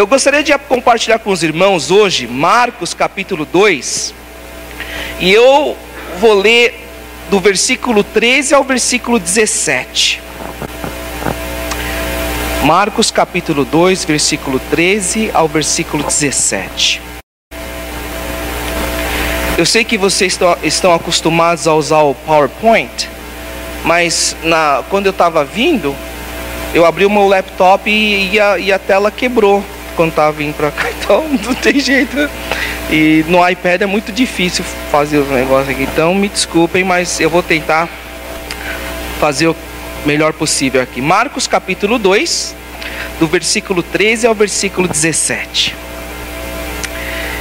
Eu gostaria de compartilhar com os irmãos hoje Marcos capítulo 2. E eu vou ler do versículo 13 ao versículo 17. Marcos capítulo 2, versículo 13 ao versículo 17. Eu sei que vocês estão, acostumados a usar o PowerPoint, mas na, quando eu estava vindo, eu abri o meu laptop e, e, a, e a tela quebrou quando estava vindo para cá, então não tem jeito. E no iPad é muito difícil fazer os negócios aqui, então me desculpem, mas eu vou tentar fazer o melhor possível aqui. Marcos capítulo 2, do versículo 13 ao versículo 17.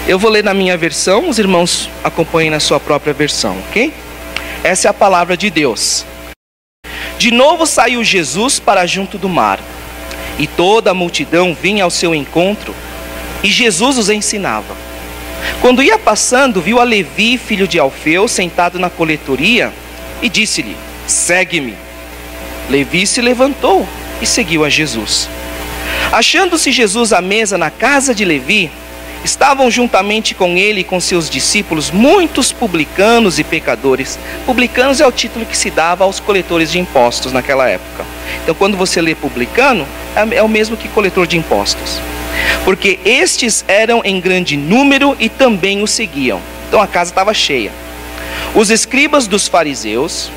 Eu vou ler na minha versão, os irmãos acompanhem na sua própria versão, ok? Essa é a palavra de Deus. De novo saiu Jesus para junto do mar, e toda a multidão vinha ao seu encontro, e Jesus os ensinava. Quando ia passando, viu a Levi, filho de Alfeu, sentado na coletoria e disse-lhe: Segue-me. Levi se levantou e seguiu a Jesus. Achando-se Jesus à mesa na casa de Levi, estavam juntamente com ele e com seus discípulos muitos publicanos e pecadores. Publicanos é o título que se dava aos coletores de impostos naquela época. Então, quando você lê publicano, é, é o mesmo que coletor de impostos porque estes eram em grande número e também o seguiam. Então a casa estava cheia. Os escribas dos fariseus,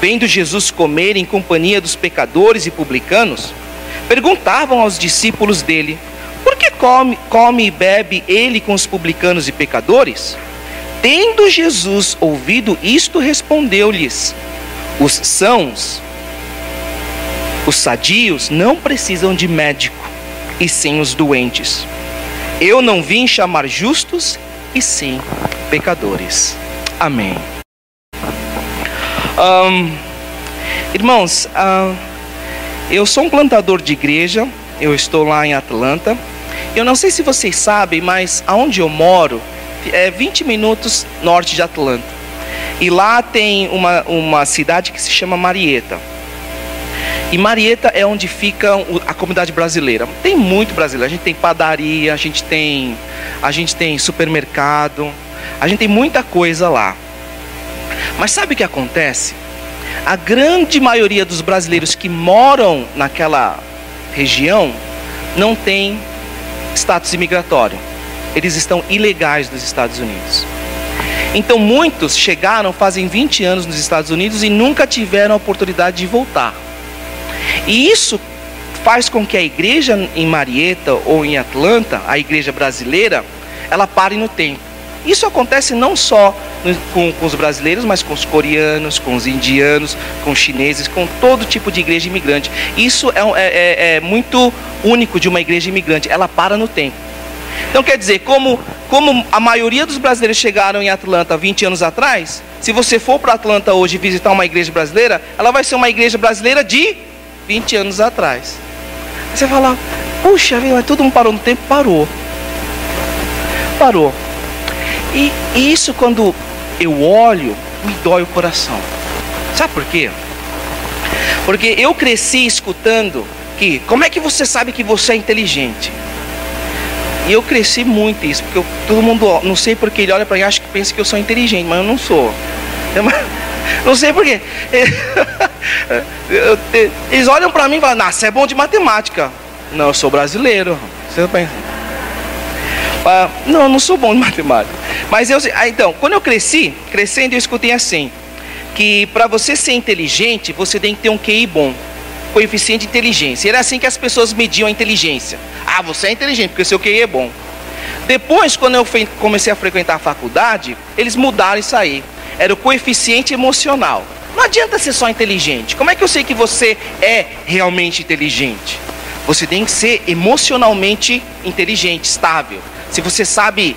vendo Jesus comer em companhia dos pecadores e publicanos, perguntavam aos discípulos dele: Por que come, come e bebe ele com os publicanos e pecadores? Tendo Jesus ouvido isto, respondeu-lhes: Os sãos, os sadios, não precisam de médico e sim os doentes. Eu não vim chamar justos, e sim pecadores. Amém. Um, irmãos, uh, eu sou um plantador de igreja, eu estou lá em Atlanta. Eu não sei se vocês sabem, mas aonde eu moro é 20 minutos norte de Atlanta. E lá tem uma, uma cidade que se chama Marieta. E Marieta é onde fica a comunidade brasileira. Tem muito brasileiro. A gente tem padaria, a gente tem, a gente tem supermercado, a gente tem muita coisa lá. Mas sabe o que acontece? A grande maioria dos brasileiros que moram naquela região não tem status imigratório. Eles estão ilegais nos Estados Unidos. Então muitos chegaram fazem 20 anos nos Estados Unidos e nunca tiveram a oportunidade de voltar. E isso faz com que a igreja em Marieta ou em Atlanta, a igreja brasileira, ela pare no tempo. Isso acontece não só com, com, os brasileiros, mas com os coreanos, com os indianos, com os chineses, com todo tipo de igreja imigrante. Isso é, é, é, é muito único de uma igreja imigrante, ela para no tempo. Então quer dizer, como, como a maioria dos brasileiros chegaram em Atlanta 20 anos atrás, se você for para Atlanta hoje visitar uma igreja brasileira, ela vai ser uma igreja brasileira de 20 anos atrás. Você fala, puxa, todo mundo parou no tempo? Parou. Parou. E, isso quando eu olho, me dói o coração. Sabe por quê? Porque eu cresci escutando que, como é que você sabe que você é inteligente? E eu cresci muito isso, porque eu, todo mundo, não sei porque ele olha para mim e acha que pensa que eu sou inteligente, mas eu não sou. Não sei porquê. Eles olham para mim e falam, você é bom de matemática. Não, eu sou brasileiro. Você pensa? Ah, não, não sou bom de matemática. Mas eu, ah, então, quando eu cresci, crescendo, eu escutei assim: que para você ser inteligente, você tem que ter um QI bom, coeficiente de inteligência. Era assim que as pessoas mediam a inteligência. Ah, você é inteligente porque seu QI é bom. Depois, quando eu comecei a frequentar a faculdade, eles mudaram isso aí era o coeficiente emocional. Não adianta ser só inteligente. Como é que eu sei que você é realmente inteligente? Você tem que ser emocionalmente inteligente, estável. Se você sabe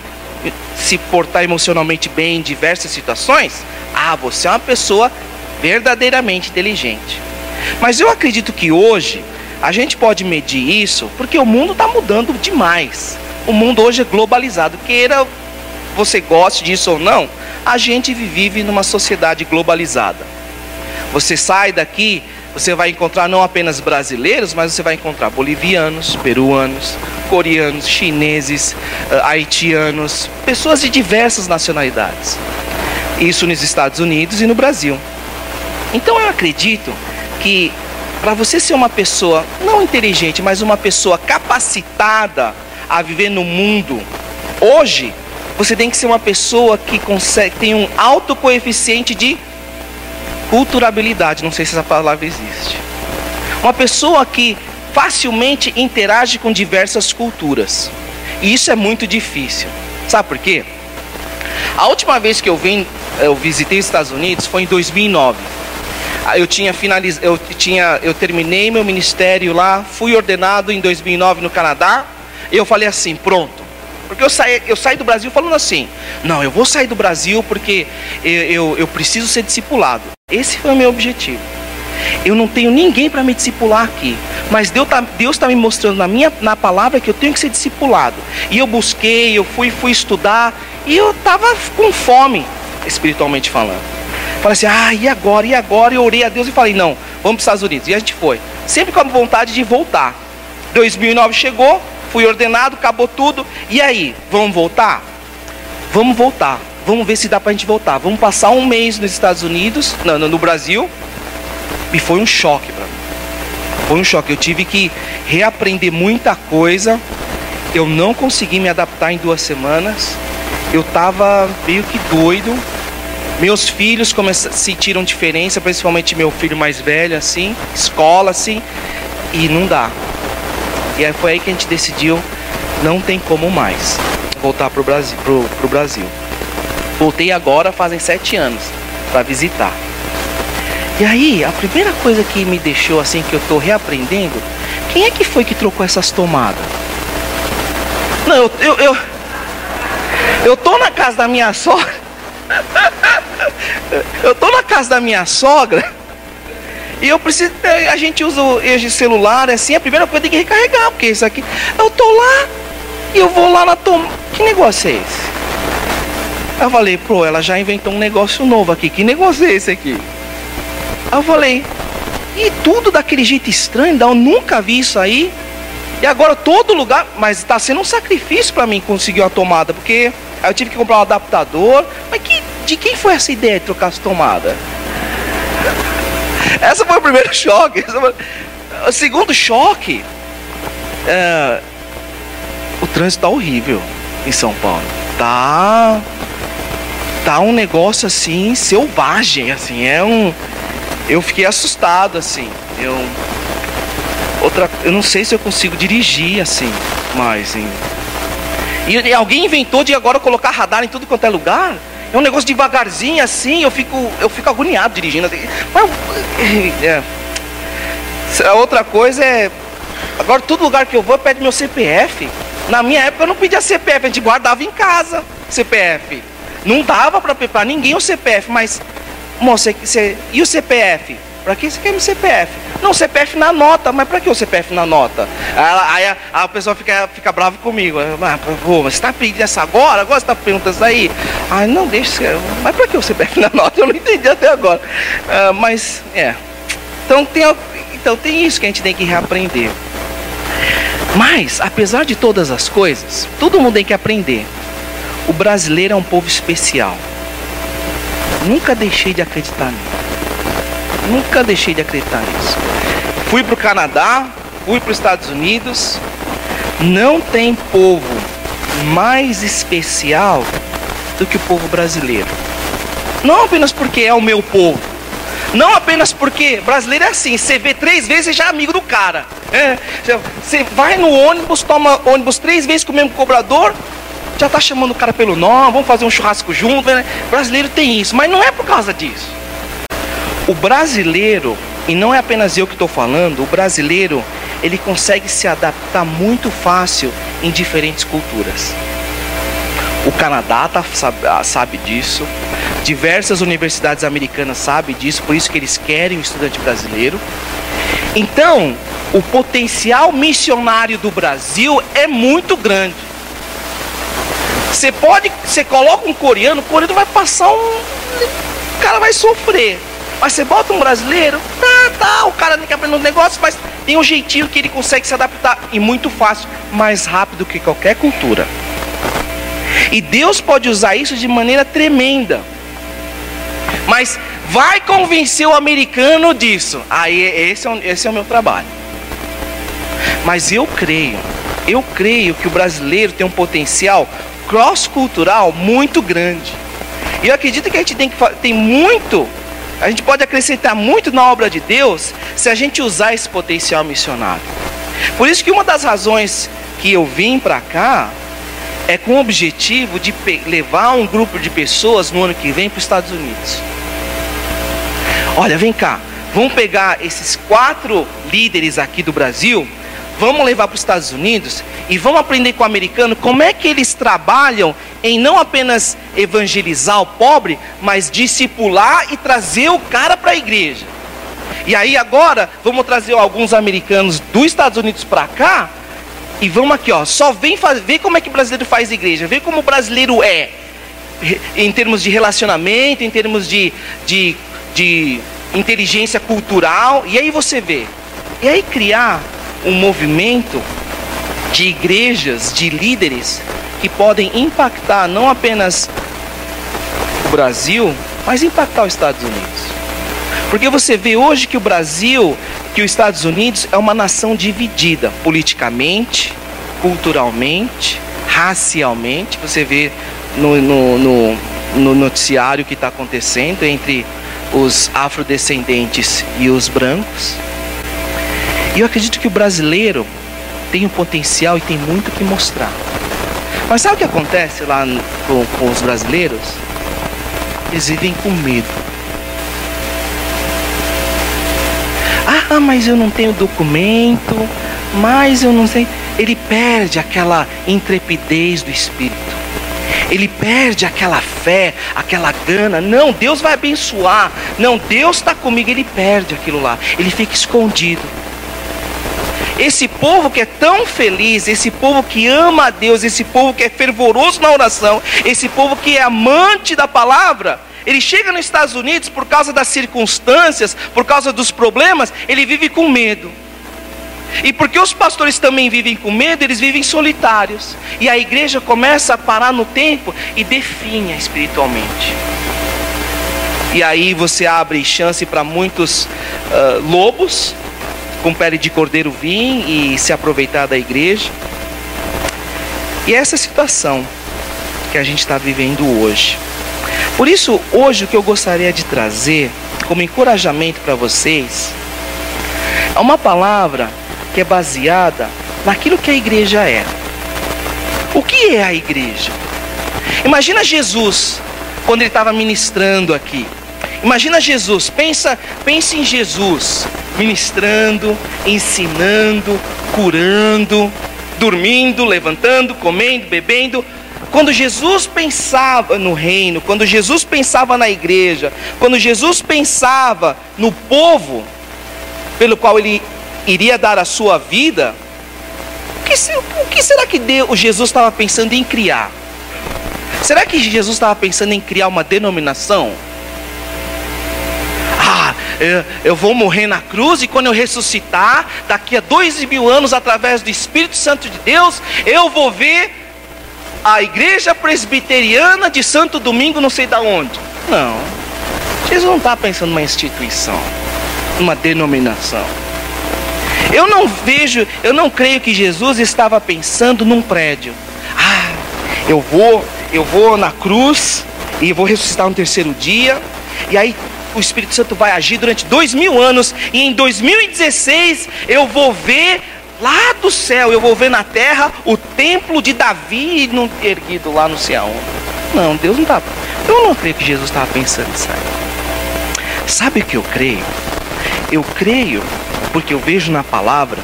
se portar emocionalmente bem em diversas situações, ah, você é uma pessoa verdadeiramente inteligente. Mas eu acredito que hoje a gente pode medir isso porque o mundo está mudando demais. O mundo hoje é globalizado. Queira você goste disso ou não, a gente vive numa sociedade globalizada. Você sai daqui, você vai encontrar não apenas brasileiros, mas você vai encontrar bolivianos, peruanos, coreanos, chineses, uh, haitianos, pessoas de diversas nacionalidades. Isso nos Estados Unidos e no Brasil. Então eu acredito que para você ser uma pessoa não inteligente, mas uma pessoa capacitada a viver no mundo hoje, você tem que ser uma pessoa que consegue tem um alto coeficiente de culturabilidade, não sei se essa palavra existe. Uma pessoa que facilmente interage com diversas culturas. E isso é muito difícil. Sabe por quê? A última vez que eu vim, eu visitei os Estados Unidos foi em 2009. Eu tinha finaliz... eu tinha, eu terminei meu ministério lá, fui ordenado em 2009 no Canadá. E eu falei assim, pronto. Porque eu saí, eu saí do Brasil falando assim, não, eu vou sair do Brasil porque eu, eu, eu preciso ser discipulado. Esse foi o meu objetivo. Eu não tenho ninguém para me discipular aqui. Mas Deus está Deus tá me mostrando na minha na palavra que eu tenho que ser discipulado. E eu busquei, eu fui, fui estudar. E eu estava com fome, espiritualmente falando. Falei assim, ah, e agora? E agora? Eu orei a Deus e falei, não, vamos para os Estados Unidos. E a gente foi. Sempre com a vontade de voltar. 2009 chegou, fui ordenado, acabou tudo. E aí, vamos voltar? Vamos voltar. Vamos ver se dá para a gente voltar. Vamos passar um mês nos Estados Unidos, no, no Brasil. E foi um choque para mim. Foi um choque. Eu tive que reaprender muita coisa. Eu não consegui me adaptar em duas semanas. Eu estava meio que doido. Meus filhos sentiram diferença, principalmente meu filho mais velho, assim, escola, assim, e não dá. E aí foi aí que a gente decidiu, não tem como mais voltar pro Brasil. Pro, pro Brasil. Voltei agora, fazem sete anos, para visitar. E aí, a primeira coisa que me deixou assim, que eu estou reaprendendo, quem é que foi que trocou essas tomadas? Não, eu, eu, eu, eu tô na casa da minha sogra. eu tô na casa da minha sogra. E eu preciso. A gente usa esse celular, assim, a primeira coisa tem que recarregar, porque isso aqui. Eu tô lá e eu vou lá na tomada. Que negócio é esse? Eu falei, pô, ela já inventou um negócio novo aqui. Que negócio é esse aqui? Eu falei, e tudo daquele jeito estranho, eu nunca vi isso aí. E agora todo lugar, mas está sendo um sacrifício para mim conseguir uma tomada, porque eu tive que comprar um adaptador. Mas que, de quem foi essa ideia de trocar as tomadas? Essa foi o primeiro choque. O segundo choque, é, o trânsito está horrível em São Paulo. Tá tá um negócio assim selvagem, assim, é um eu fiquei assustado assim. Eu outra, eu não sei se eu consigo dirigir assim, mas em, e, e alguém inventou de agora colocar radar em tudo quanto é lugar. É um negócio devagarzinho assim, eu fico eu fico agoniado dirigindo. Mas, é. A outra coisa é agora todo lugar que eu vou pede meu CPF. Na minha época eu não pedia CPF, a gente guardava em casa CPF. Não dava para ninguém o CPF, mas moça, você, e o CPF? Para que você quer o CPF? Não, CPF na nota, mas para que o CPF na nota? Aí, a, a, pessoa fica, fica brava comigo. Pô, você está pedindo essa agora? Agora você está perguntando isso aí? Ah, não, deixa. Mas para que o CPF na nota? Eu não entendi até agora. Ah, mas, é. Então tem, então tem isso que a gente tem que reaprender. Mas, apesar de todas as coisas, todo mundo tem que aprender. O brasileiro é um povo especial. Nunca deixei de acreditar nisso. Nunca deixei de acreditar nisso. Fui para o Canadá, fui para os Estados Unidos. Não tem povo mais especial do que o povo brasileiro. Não apenas porque é o meu povo. Não apenas porque brasileiro é assim, você vê três vezes e já é amigo do cara. É, você vai no ônibus, toma ônibus três vezes com o mesmo cobrador, já está chamando o cara pelo nome, vamos fazer um churrasco junto. Né? brasileiro tem isso, mas não é por causa disso. O brasileiro, e não é apenas eu que estou falando, o brasileiro ele consegue se adaptar muito fácil em diferentes culturas. O Canadá tá, sabe, ah, sabe disso, diversas universidades americanas sabem disso, por isso que eles querem o estudante brasileiro. Então, o potencial missionário do Brasil é muito grande. Você pode, você coloca um coreano, o coreano vai passar um. O cara vai sofrer. Mas você bota um brasileiro, tá, Ah, o cara tem que aprender um negócio, mas tem um jeitinho que ele consegue se adaptar e muito fácil, mais rápido que qualquer cultura. E Deus pode usar isso de maneira tremenda. Mas vai convencer o americano disso. Aí esse é, esse é o meu trabalho. Mas eu creio, eu creio que o brasileiro tem um potencial cross-cultural muito grande. E eu acredito que a gente tem, que, tem muito, a gente pode acrescentar muito na obra de Deus se a gente usar esse potencial missionário. Por isso que uma das razões que eu vim para cá é com o objetivo de levar um grupo de pessoas no ano que vem para os Estados Unidos. Olha, vem cá, vamos pegar esses quatro líderes aqui do Brasil vamos levar para os Estados Unidos e vamos aprender com o americano como é que eles trabalham em não apenas evangelizar o pobre, mas discipular e trazer o cara para a igreja. E aí agora vamos trazer alguns americanos dos Estados Unidos para cá e vamos aqui, ó, só vem ver como é que o brasileiro faz igreja, ver como o brasileiro é em termos de relacionamento, em termos de, de, de inteligência cultural, e aí você vê. E aí criar um movimento de igrejas, de líderes que podem impactar não apenas o Brasil, mas impactar os Estados Unidos. Porque você vê hoje que o Brasil, que os Estados Unidos é uma nação dividida politicamente, culturalmente, racialmente. Você vê no, no, no, no noticiário que está acontecendo entre os afrodescendentes e os brancos. E eu acredito que o brasileiro tem um potencial e tem muito que mostrar. Mas sabe o que acontece lá com, com os brasileiros? Eles vivem com medo. Ah, mas eu não tenho documento, mas eu não sei. Ele perde aquela intrepidez do espírito. Ele perde aquela fé, aquela gana. Não, Deus vai abençoar. Não, Deus está comigo. Ele perde aquilo lá. Ele fica escondido. Esse povo que é tão feliz, esse povo que ama a Deus, esse povo que é fervoroso na oração, esse povo que é amante da palavra, ele chega nos Estados Unidos por causa das circunstâncias, por causa dos problemas, ele vive com medo. E porque os pastores também vivem com medo, eles vivem solitários. E a igreja começa a parar no tempo e definha espiritualmente. E aí você abre chance para muitos uh, lobos com pele de cordeiro vir e se aproveitar da igreja. E essa é situação que a gente está vivendo hoje. Por isso, hoje o que eu gostaria de trazer como encorajamento para vocês é uma palavra que é baseada naquilo que a igreja é. O que é a igreja? Imagina Jesus quando ele estava ministrando aqui. Imagina Jesus, pensa, pensa em Jesus ministrando, ensinando, curando, dormindo, levantando, comendo, bebendo. Quando Jesus pensava no reino, quando Jesus pensava na igreja, quando Jesus pensava no povo pelo qual ele iria dar a sua vida, o que, o que será que Deus, Jesus estava pensando em criar? Será que Jesus estava pensando em criar uma denominação? Eu, vou morrer na cruz e quando eu ressuscitar, daqui a dois mil anos, através do Espírito Santo de Deus, eu vou ver a igreja presbiteriana de Santo Domingo, não sei da onde. Não. Jesus não está pensando numa instituição, numa denominação. Eu não vejo, eu não creio que Jesus estava pensando num prédio. Ah, eu vou, eu vou na cruz e vou ressuscitar no terceiro dia. E aí o Espírito Santo vai agir durante dois mil anos, e em 2016 eu vou ver lá do céu, eu vou ver na terra o templo de Davi erguido lá no céu. Não, Deus não está. Eu não creio que Jesus estava pensando nisso aí. Sabe o que eu creio? Eu creio porque eu vejo na palavra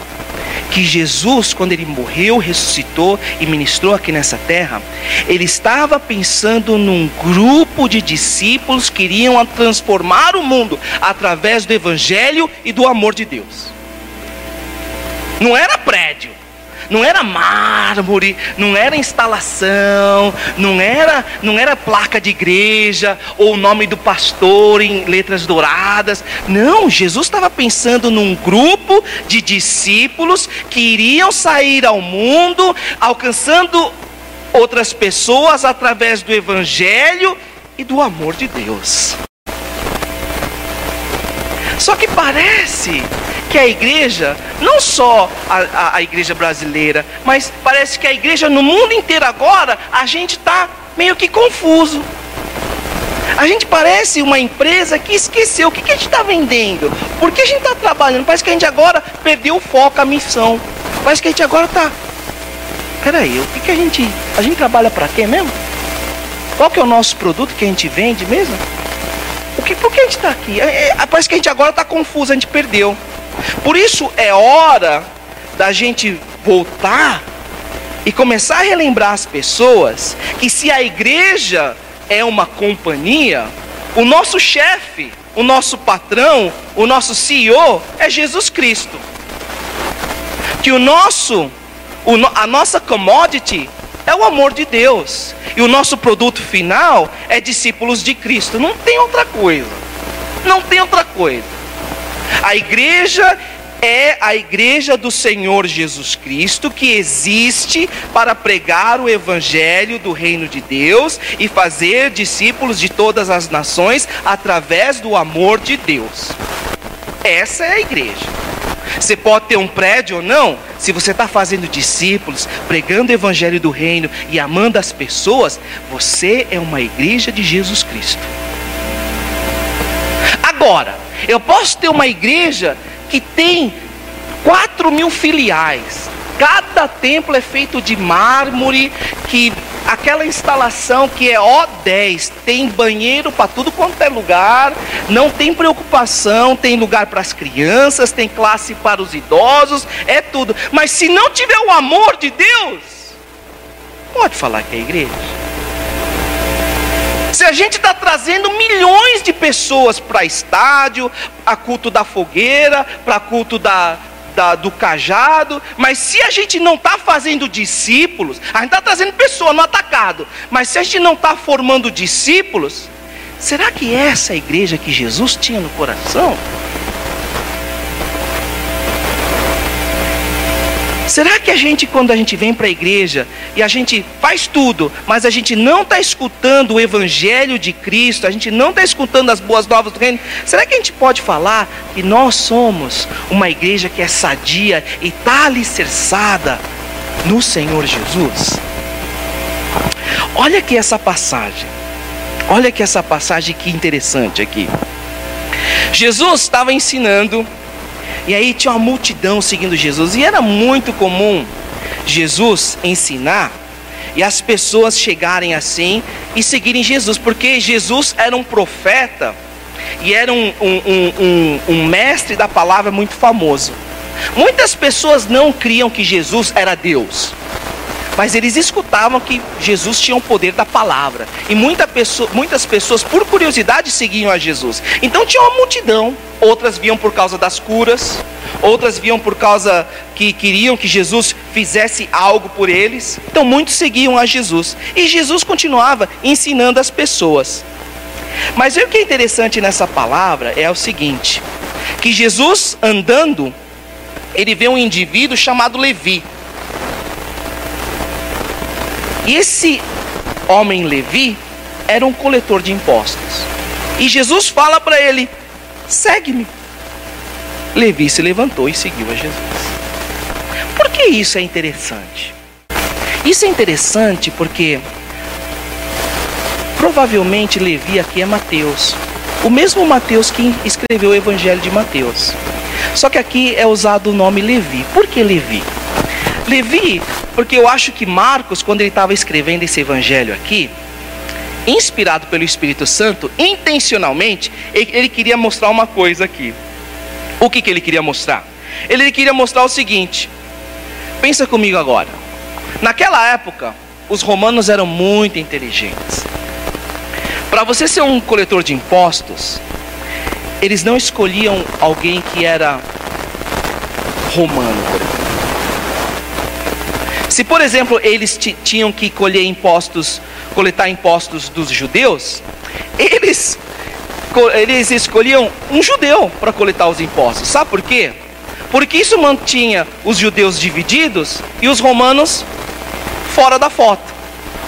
que Jesus, quando ele morreu, ressuscitou e ministrou aqui nessa terra, ele estava pensando num grupo de discípulos que iriam transformar o mundo através do evangelho e do amor de Deus. Não era prédio, não era mármore, não era instalação, não era, não era placa de igreja ou o nome do pastor em letras douradas. Não, Jesus estava pensando num grupo de discípulos que iriam sair ao mundo, alcançando outras pessoas através do evangelho e do amor de Deus. Só que parece que a igreja, não só a, a, a, igreja brasileira, mas parece que a igreja no mundo inteiro agora, a gente está meio que confuso. A gente parece uma empresa que esqueceu o que, que a gente está vendendo, por que a gente está trabalhando. Parece que a gente agora perdeu o foco, a missão. Parece que a gente agora está. Peraí, o que, que a gente. A gente trabalha para quê mesmo? Qual que é o nosso produto que a gente vende mesmo? O que, por que a gente está aqui? É, é, parece que a gente agora está confuso, a gente perdeu. Por isso é hora da gente voltar e começar a relembrar as pessoas que se a igreja é uma companhia, o nosso chefe, o nosso patrão, o nosso CEO é Jesus Cristo. Que o nosso, o, a nossa commodity é o amor de Deus. E o nosso produto final é discípulos de Cristo. Não tem outra coisa. Não tem outra coisa. A igreja é a igreja do Senhor Jesus Cristo que existe para pregar o evangelho do reino de Deus e fazer discípulos de todas as nações através do amor de Deus. Essa é a igreja. Você pode ter um prédio ou não, se você está fazendo discípulos, pregando o evangelho do reino e amando as pessoas, você é uma igreja de Jesus Cristo. Agora, eu posso ter uma igreja que tem 4 mil filiais. Cada templo é feito de mármore, que aquela instalação que é O10, tem banheiro para tudo quanto é lugar, não tem preocupação, tem lugar para as crianças, tem classe para os idosos, é tudo. Mas se não tiver o amor de Deus, pode falar que é igreja. Se a gente está trazendo milhões de pessoas para estádio, a culto da fogueira, para culto da, da, do cajado, mas se a gente não está fazendo discípulos, a gente está trazendo pessoas no atacado, mas se a gente não está formando discípulos, será que é essa é a igreja que Jesus tinha no coração? Será que a gente, quando a gente vem para a igreja e a gente faz tudo, mas a gente não está escutando o Evangelho de Cristo, a gente não está escutando as boas novas do reino, será que a gente pode falar que nós somos uma igreja que é sadia e está alicerçada no Senhor Jesus? Olha aqui essa passagem, olha aqui essa passagem que interessante aqui. Jesus estava ensinando e aí tinha uma multidão seguindo Jesus. E era muito comum Jesus ensinar e as pessoas chegarem assim e seguirem Jesus, porque Jesus era um profeta e era um, um, um, um, mestre da palavra muito famoso. Muitas pessoas não criam que Jesus era Deus, mas eles escutavam que Jesus tinha o poder da palavra, e muita pessoa, muitas pessoas, por curiosidade, seguiam a Jesus. Então tinha uma multidão outras viam por causa das curas, outras viam por causa que queriam que Jesus fizesse algo por eles. Então muitos seguiam a Jesus e Jesus continuava ensinando as pessoas. Mas o que é interessante nessa palavra é o seguinte: que Jesus andando, ele vê um indivíduo chamado Levi. E esse homem Levi era um coletor de impostos. E Jesus fala para ele: segue-me. Levi se levantou e seguiu a Jesus. Por que isso é interessante? Isso é interessante porque provavelmente Levi aqui é Mateus, o mesmo Mateus que escreveu o Evangelho de Mateus. Só que aqui é usado o nome Levi. Por que Levi? Levi, porque eu acho que Marcos, quando ele estava escrevendo esse evangelho aqui, inspirado pelo Espírito Santo, intencionalmente, ele, queria mostrar uma coisa aqui. O que, que ele queria mostrar? Ele queria mostrar o seguinte: pensa comigo agora. Naquela época, os romanos eram muito inteligentes. Para você ser um coletor de impostos, eles não escolhiam alguém que era romano, por exemplo. Se, por exemplo, eles tinham que colher impostos, coletar impostos dos judeus, eles, eles escolhiam um judeu para coletar os impostos. Sabe por quê? Porque isso mantinha os judeus divididos e os romanos fora da foto.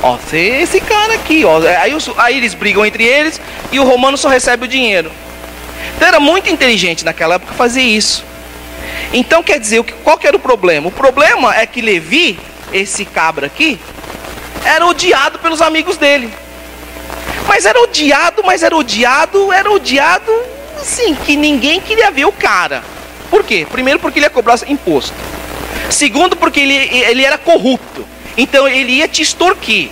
Ó, esse cara aqui, ó. Aí, os, aí eles brigam entre eles e o romano só recebe o dinheiro. Então era muito inteligente naquela época fazer isso. Então quer dizer, qual que era o problema? O problema é que Levi, esse cabra aqui, era odiado pelos amigos dele. Mas era odiado, mas era odiado, era odiado, assim, que ninguém queria ver o cara. Por quê? Primeiro porque ele ia cobrar imposto. Segundo porque ele, ele era corrupto. Então ele ia te extorquir.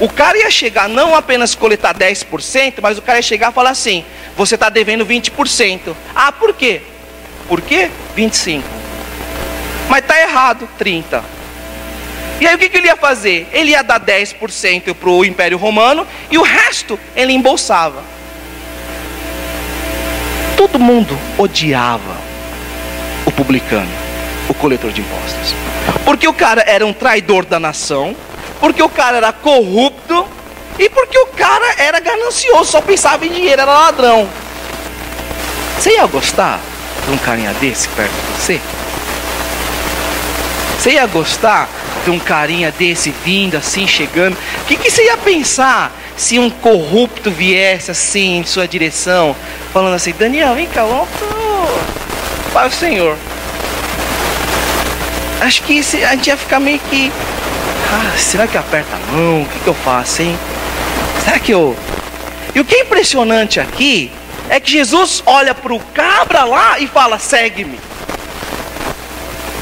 O cara ia chegar não apenas coletar 10%, mas o cara ia chegar e falar assim: você está devendo 20%. Ah, por quê? Por quê? 25%. Mas está errado, 30%. E aí o que, que ele ia fazer? Ele ia dar 10% para o Império Romano e o resto ele embolsava. Todo mundo odiava o publicano, o coletor de impostos. Porque o cara era um traidor da nação, porque o cara era corrupto e porque o cara era ganancioso, só pensava em dinheiro, era ladrão. Você ia gostar de um carinha desse perto de você? Você ia gostar um carinha desse vindo assim, chegando? O que, que você ia pensar se um corrupto viesse assim em sua direção, falando assim: Daniel, vem cá, vamos para o Senhor. Acho que a gente ia ficar meio que. Ah, será que aperta a mão? O que, que eu faço, hein? Será que eu. E o que é impressionante aqui é que Jesus olha para o cabra lá e fala: segue-me.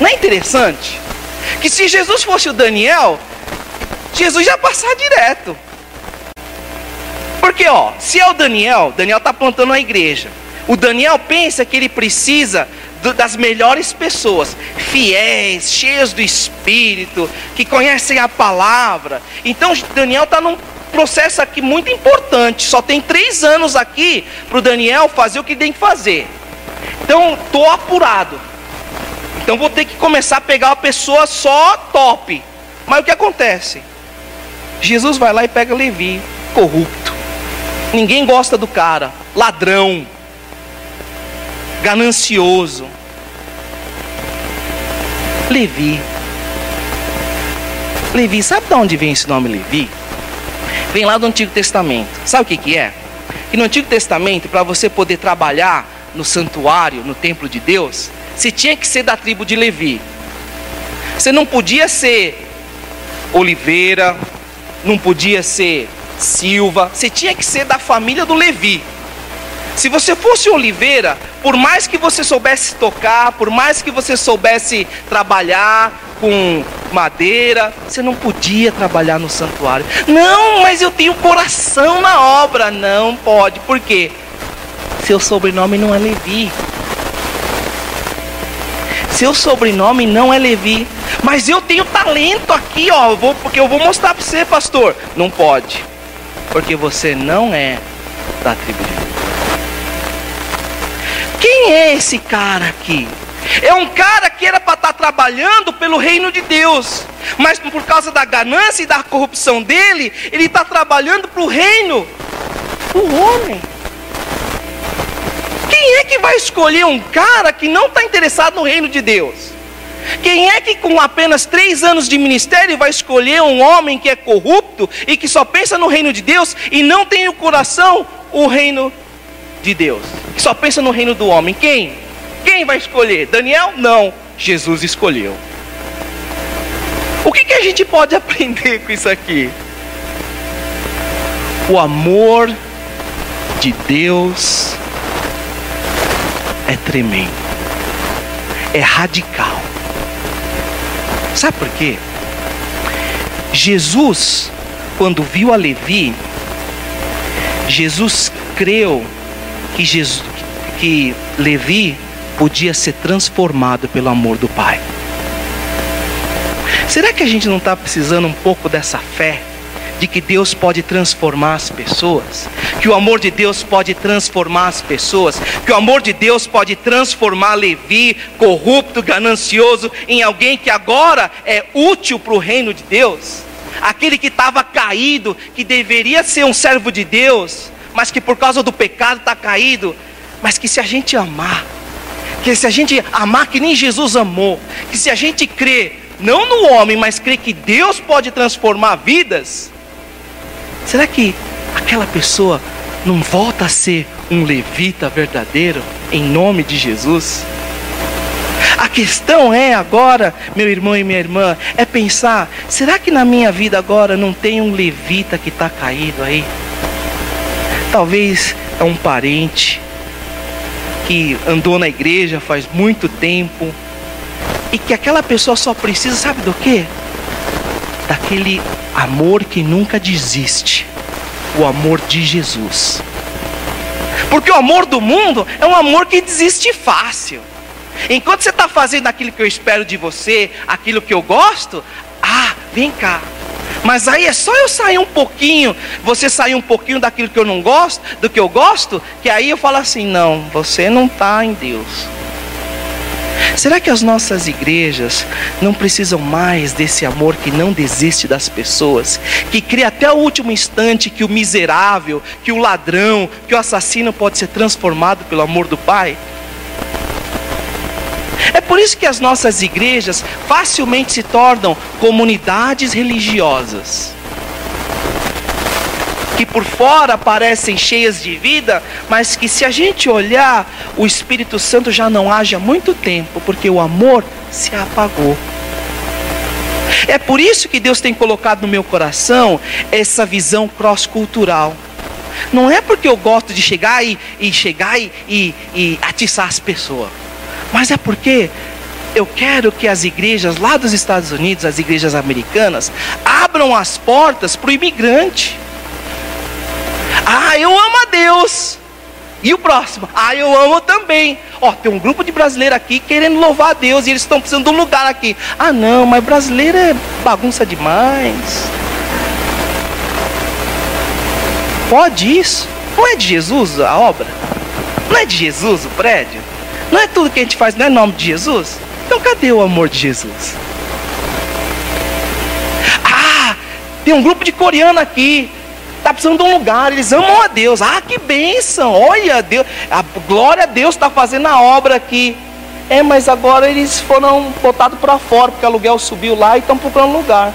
Não é interessante? Que se Jesus fosse o Daniel, Jesus ia passar direto. Porque, ó, se é o Daniel, Daniel está plantando a igreja. O Daniel pensa que ele precisa das melhores pessoas, fiéis, cheios do Espírito, que conhecem a palavra. Então Daniel está num processo aqui muito importante. Só tem três anos aqui para o Daniel fazer o que tem que fazer. Então estou apurado. Então vou ter que começar a pegar uma pessoa só top. Mas o que acontece? Jesus vai lá e pega Levi, corrupto. Ninguém gosta do cara, ladrão ganancioso. Levi. Levi, sabe de onde vem esse nome Levi? Vem lá do Antigo Testamento. Sabe o que, que é? Que no Antigo Testamento, para você poder trabalhar no santuário, no templo de Deus, você tinha que ser da tribo de Levi. Você não podia ser Oliveira, não podia ser Silva, você tinha que ser da família do Levi. Se você fosse Oliveira, por mais que você soubesse tocar, por mais que você soubesse trabalhar com madeira, você não podia trabalhar no santuário. Não, mas eu tenho coração na obra. Não pode. Por quê? Seu sobrenome não é Levi. Seu sobrenome não é Levi. Mas eu tenho talento aqui, ó. Vou, porque eu vou mostrar para você, pastor. Não pode. Porque você não é da tribo de quem é esse cara aqui? É um cara que era para estar tá trabalhando pelo reino de Deus, mas por causa da ganância e da corrupção dele, ele está trabalhando para o reino do homem. Quem é que vai escolher um cara que não está interessado no reino de Deus? Quem é que com apenas três anos de ministério vai escolher um homem que é corrupto e que só pensa no reino de Deus e não tem no coração o reino de Deus? que só pensa no reino do homem. Quem? Quem vai escolher? Daniel? Não. Jesus escolheu. O que, que a gente pode aprender com isso aqui? O amor de Deus é tremendo, é radical. Sabe por quê? Jesus, quando viu a Levi, Jesus creu que, Jesus, que Levi podia ser transformado pelo amor do Pai. Será que a gente não está precisando um pouco dessa fé? De que Deus pode transformar as pessoas, que o amor de Deus pode transformar as pessoas, que o amor de Deus pode transformar Levi, corrupto, ganancioso, em alguém que agora é útil para o reino de Deus, aquele que estava caído, que deveria ser um servo de Deus, mas que por causa do pecado está caído, mas que se a gente amar, que se a gente amar que nem Jesus amou, que se a gente crer não no homem, mas crer que Deus pode transformar vidas, será que aquela pessoa não volta a ser um levita verdadeiro em nome de Jesus? A questão é agora, meu irmão e minha irmã, é pensar: será que na minha vida agora não tem um levita que está caído aí? Talvez é um parente que andou na igreja faz muito tempo e que aquela pessoa só precisa, sabe do que? Daquele amor que nunca desiste o amor de Jesus. Porque o amor do mundo é um amor que desiste fácil. Enquanto você está fazendo aquilo que eu espero de você, aquilo que eu gosto, ah, vem cá. Mas aí é só eu sair um pouquinho, você sair um pouquinho daquilo que eu não gosto, do que eu gosto, que aí eu falo assim: não, você não está em Deus. Será que as nossas igrejas não precisam mais desse amor que não desiste das pessoas, que crê até o último instante que o miserável, que o ladrão, que o assassino pode ser transformado pelo amor do Pai? É por isso que as nossas igrejas facilmente se tornam comunidades religiosas que por fora parecem cheias de vida, mas que se a gente olhar, o Espírito Santo já não age há muito tempo, porque o amor se apagou. É por isso que Deus tem colocado no meu coração essa visão cross-cultural. Não é porque eu gosto de chegar e, e chegar e, e, e atiçar as pessoas, mas é porque eu quero que as igrejas lá dos Estados Unidos, as igrejas americanas, abram as portas para o imigrante. Ah, eu amo a Deus. E o próximo? Ah, eu amo também. Ó, tem um grupo de brasileiros aqui querendo louvar a Deus e eles estão precisando de um lugar aqui. Ah, não, mas brasileiro é bagunça demais. Pode isso? Não é de Jesus a obra? Não é de Jesus o prédio? Não é tudo que a gente faz, não é nome de Jesus? Então cadê o amor de Jesus? Ah, tem um grupo de coreano aqui está precisando de um lugar, eles amam a Deus. Ah, que bênção! Olha, Deus, a glória a Deus está fazendo a obra aqui. É, mas agora eles foram botados para fora, porque o aluguel subiu lá e estão procurando lugar.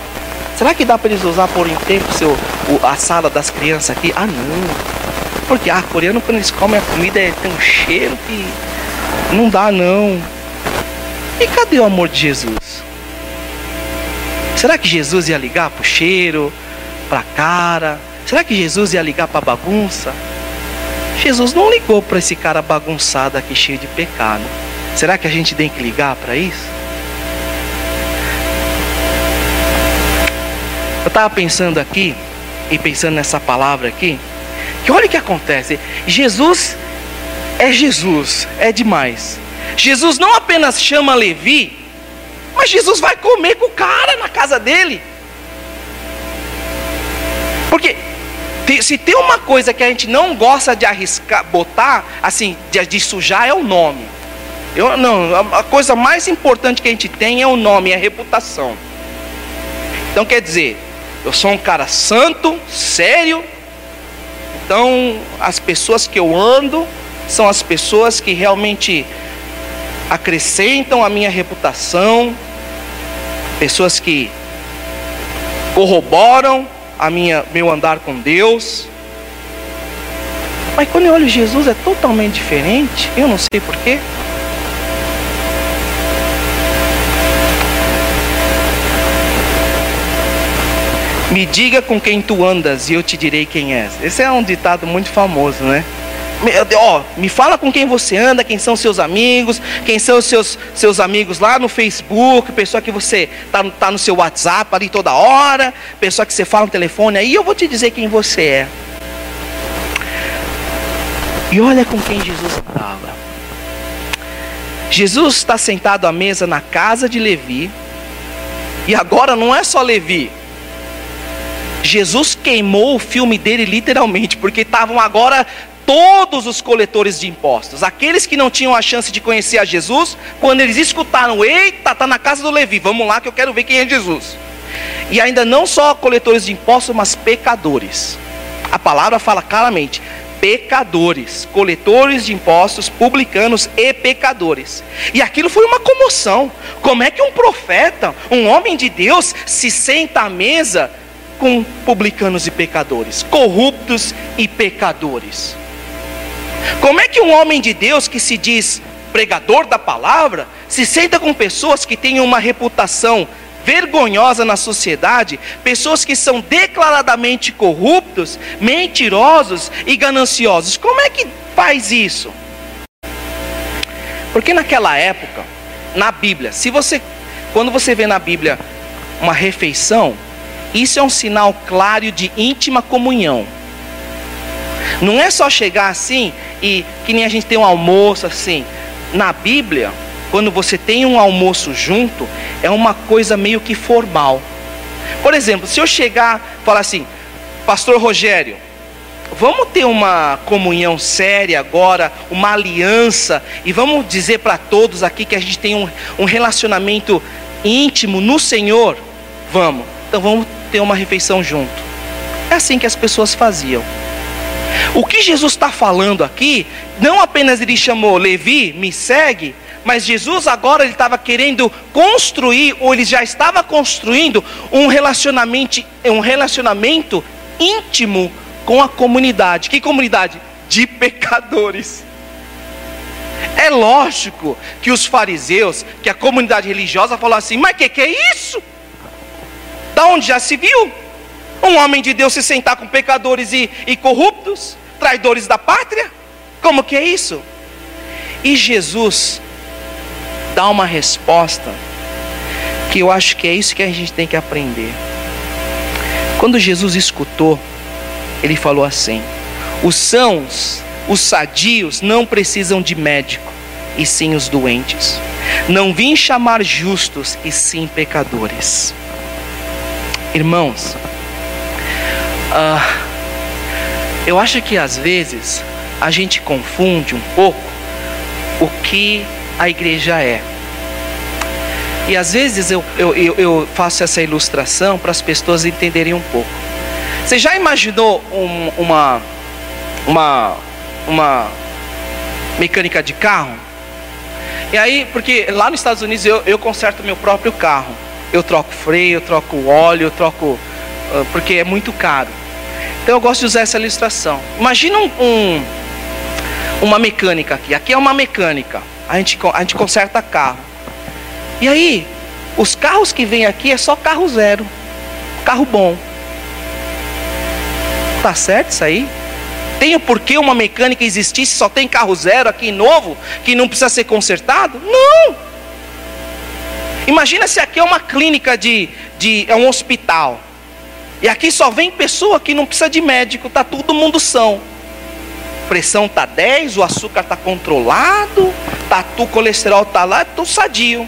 Será que dá para eles usar por um tempo seu, o, a sala das crianças aqui? Ah, não. Porque, ah, coreano, quando eles comem a comida, é, tem um cheiro que não dá, não. E cadê o amor de Jesus? Será que Jesus ia ligar para o cheiro, para a cara? Será que Jesus ia ligar para bagunça? Jesus não ligou para esse cara bagunçado aqui cheio de pecado. Será que a gente tem que ligar para isso? Eu estava pensando aqui e pensando nessa palavra aqui, que olha o que acontece. Jesus é Jesus, é demais. Jesus não apenas chama Levi, mas Jesus vai comer com o cara na casa dele. Porque se tem uma coisa que a gente não gosta de arriscar, botar, assim, de, de sujar, é o nome. Eu, não, a coisa mais importante que a gente tem é o nome, é a reputação. Então quer dizer, eu sou um cara santo, sério. Então as pessoas que eu ando são as pessoas que realmente acrescentam a minha reputação, pessoas que corroboram a minha, meu andar com Deus. Mas quando eu olho Jesus é totalmente diferente, eu não sei porquê. Me diga com quem tu andas e eu te direi quem és. Esse é um ditado muito famoso, né? Ó, me fala com quem você anda, quem são seus amigos, quem são os seus, seus amigos lá no Facebook, pessoa que você tá, tá no seu WhatsApp ali toda hora, pessoa que você fala no telefone, aí eu vou te dizer quem você é. E olha com quem Jesus estava. Jesus está sentado à mesa na casa de Levi, e agora não é só Levi, Jesus queimou o filme dele literalmente, porque estavam agora todos os coletores de impostos, aqueles que não tinham a chance de conhecer a Jesus, quando eles escutaram, eita, tá na casa do Levi, vamos lá que eu quero ver quem é Jesus. E ainda não só coletores de impostos, mas pecadores. A palavra fala claramente: pecadores, coletores de impostos, publicanos e pecadores. E aquilo foi uma comoção. Como é que um profeta, um homem de Deus, se senta à mesa com publicanos e pecadores, corruptos e pecadores? Como é que um homem de Deus que se diz pregador da palavra se senta com pessoas que têm uma reputação vergonhosa na sociedade, pessoas que são declaradamente corruptos, mentirosos e gananciosos. Como é que faz isso? Porque naquela época, na Bíblia, se você quando você vê na Bíblia uma refeição, isso é um sinal claro de íntima comunhão. Não é só chegar assim e que nem a gente tem um almoço assim. Na Bíblia, quando você tem um almoço junto, é uma coisa meio que formal. Por exemplo, se eu chegar e falar assim, Pastor Rogério, vamos ter uma comunhão séria agora, uma aliança, e vamos dizer para todos aqui que a gente tem um, um relacionamento íntimo no Senhor? Vamos, então vamos ter uma refeição junto. É assim que as pessoas faziam. O que Jesus está falando aqui, não apenas ele chamou Levi, me segue, mas Jesus agora ele estava querendo construir, ou ele já estava construindo um relacionamento, um relacionamento íntimo com a comunidade. Que comunidade? De pecadores. É lógico que os fariseus, que a comunidade religiosa falou assim: mas que que é isso? Da onde já se viu? Um homem de Deus se sentar com pecadores e, e corruptos, traidores da pátria? Como que é isso? E Jesus dá uma resposta que eu acho que é isso que a gente tem que aprender. Quando Jesus escutou, ele falou assim: os sãos, os sadios não precisam de médico, e sim os doentes. Não vim chamar justos, e sim pecadores. Irmãos, uh, eu acho que às vezes a gente confunde um pouco o que a igreja é. E às vezes eu, eu, eu faço essa ilustração para as pessoas entenderem um pouco. Você já imaginou um, uma, uma, uma mecânica de carro? E aí, porque lá nos Estados Unidos eu, eu conserto meu próprio carro. Eu troco freio, eu troco óleo, eu troco. Porque é muito caro. Então eu gosto de usar essa ilustração. Imagina um, um, uma mecânica aqui. Aqui é uma mecânica a gente, a gente conserta carro. E aí, os carros que vêm aqui é só carro zero. Carro bom. Tá certo isso aí? Tem o porquê uma mecânica existir se só tem carro zero aqui novo, que não precisa ser consertado? Não! Imagina se aqui é uma clínica de, de é um hospital. E aqui só vem pessoa que não precisa de médico, tá todo mundo são pressão tá 10, o açúcar tá controlado, tá, o colesterol tá lá, tô sadio.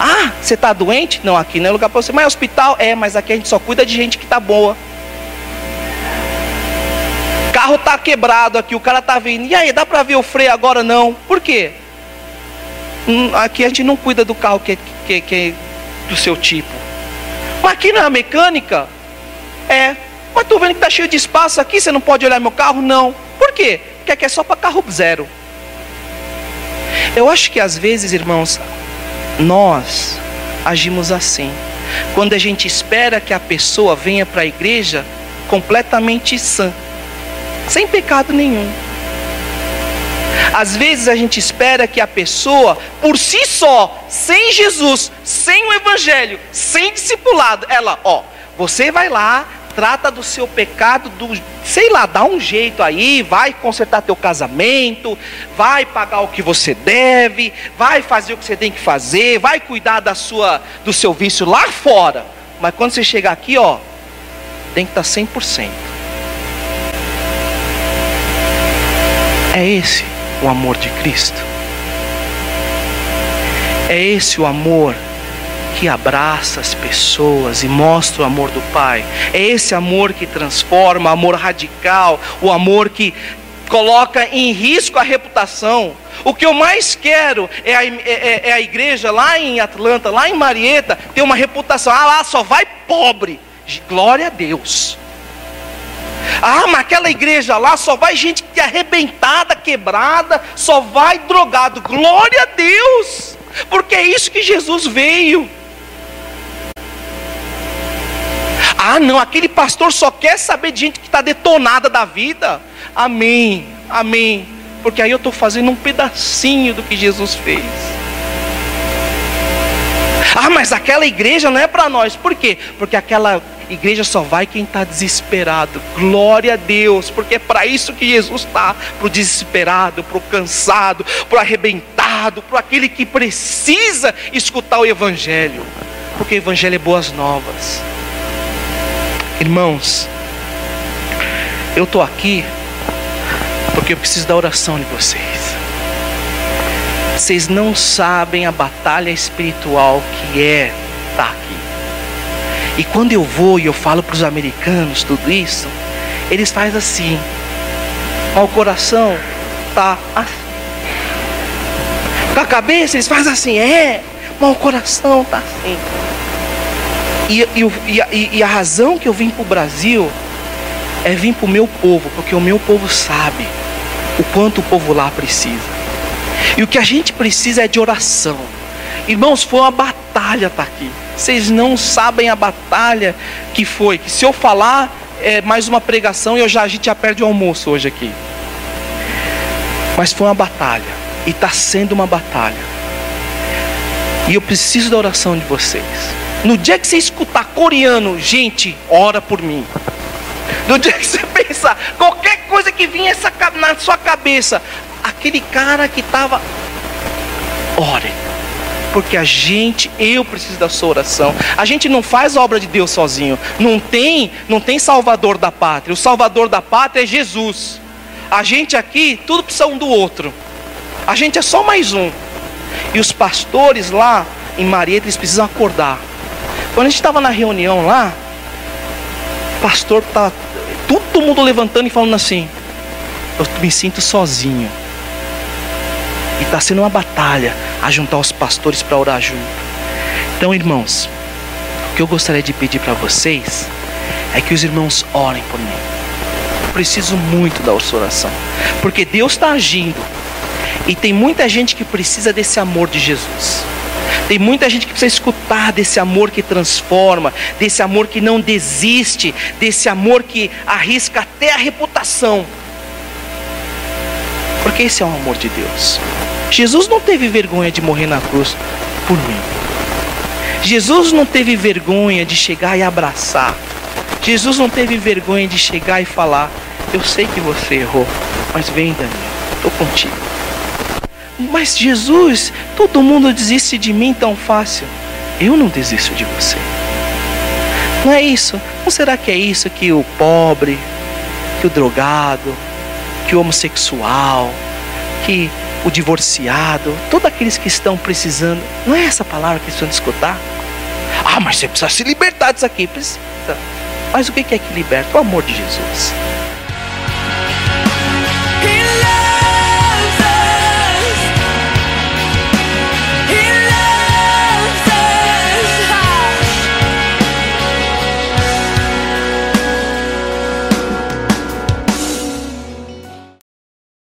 Ah, você tá doente? Não, aqui não é lugar para você. Mas é hospital? É, mas aqui a gente só cuida de gente que tá boa. Carro tá quebrado aqui, o cara tá vindo. E aí, dá para ver o freio agora? Não. Por quê? Hum, aqui a gente não cuida do carro que, que, que do seu tipo. Aqui na mecânica, é, mas estou vendo que está cheio de espaço aqui, você não pode olhar meu carro? Não. Por quê? Porque aqui é só para carro zero. Eu acho que às vezes, irmãos, nós agimos assim. Quando a gente espera que a pessoa venha para a igreja completamente sã, sem pecado nenhum. Às vezes a gente espera que a pessoa, por si só, sem Jesus, sem o Evangelho, sem discipulado, ela, ó, você vai lá, trata do seu pecado, do, sei lá, dá um jeito aí, vai consertar teu casamento, vai pagar o que você deve, vai fazer o que você tem que fazer, vai cuidar da sua, do seu vício lá fora. Mas quando você chegar aqui, ó, tem que estar 100%. É esse o amor de Cristo. É esse o amor que abraça as pessoas e mostra o amor do Pai. É esse amor que transforma, amor radical, o amor que coloca em risco a reputação. O que eu mais quero é a, é, é, é a igreja lá em Atlanta, lá em Marieta, ter uma reputação. Ah, lá só vai pobre. Glória a Deus. Ah, mas aquela igreja lá só vai gente arrebentada, quebrada, só vai drogado. Glória a Deus, porque é isso que Jesus veio. Ah, não, aquele pastor só quer saber de gente que está detonada da vida. Amém, amém. Porque aí eu estou fazendo um pedacinho do que Jesus fez. Ah, mas aquela igreja não é para nós. Por quê? Porque aquela igreja só vai quem está desesperado. Glória a Deus, porque é para isso que Jesus está: para o desesperado, para o cansado, para o arrebentado, para aquele que precisa escutar o Evangelho. Porque o Evangelho é boas novas. Irmãos, eu estou aqui porque eu preciso da oração de vocês. Vocês não sabem a batalha espiritual que é estar tá aqui. E quando eu vou e eu falo para os americanos tudo isso, eles fazem assim. O coração tá assim. Com a cabeça eles fazem assim, é, mas o coração tá assim. E, e, e, e a razão que eu vim para o Brasil é vir para o meu povo, porque o meu povo sabe o quanto o povo lá precisa. E o que a gente precisa é de oração. Irmãos, foi uma batalha estar tá aqui. Vocês não sabem a batalha que foi. Que se eu falar é mais uma pregação, eu já a gente já perde o almoço hoje aqui. Mas foi uma batalha e está sendo uma batalha. E eu preciso da oração de vocês. No dia que você escutar coreano, gente, ora por mim. No dia que você pensar, qualquer coisa que vinha essa, na sua cabeça, aquele cara que estava, ore. Porque a gente, eu preciso da sua oração. A gente não faz a obra de Deus sozinho. Não tem, não tem salvador da pátria. O salvador da pátria é Jesus. A gente aqui, tudo precisa um do outro. A gente é só mais um. E os pastores lá em Marieta, eles precisam acordar. Quando a gente estava na reunião lá, o pastor estava todo mundo levantando e falando assim: Eu me sinto sozinho. E está sendo uma batalha a juntar os pastores para orar junto. Então, irmãos, o que eu gostaria de pedir para vocês é que os irmãos orem por mim. Eu preciso muito da sua oração, porque Deus está agindo e tem muita gente que precisa desse amor de Jesus. Tem muita gente que precisa escutar desse amor que transforma, desse amor que não desiste, desse amor que arrisca até a reputação. Porque esse é o amor de Deus. Jesus não teve vergonha de morrer na cruz por mim. Jesus não teve vergonha de chegar e abraçar. Jesus não teve vergonha de chegar e falar: Eu sei que você errou, mas vem, Daniel, estou contigo. Mas Jesus, todo mundo desiste de mim tão fácil. Eu não desisto de você. Não é isso? Não será que é isso que o pobre, que o drogado, que o homossexual, que o divorciado, todos aqueles que estão precisando, não é essa palavra que precisam escutar? Ah, mas você precisa se libertar disso aqui. Precisa. Mas o que é que liberta? O amor de Jesus.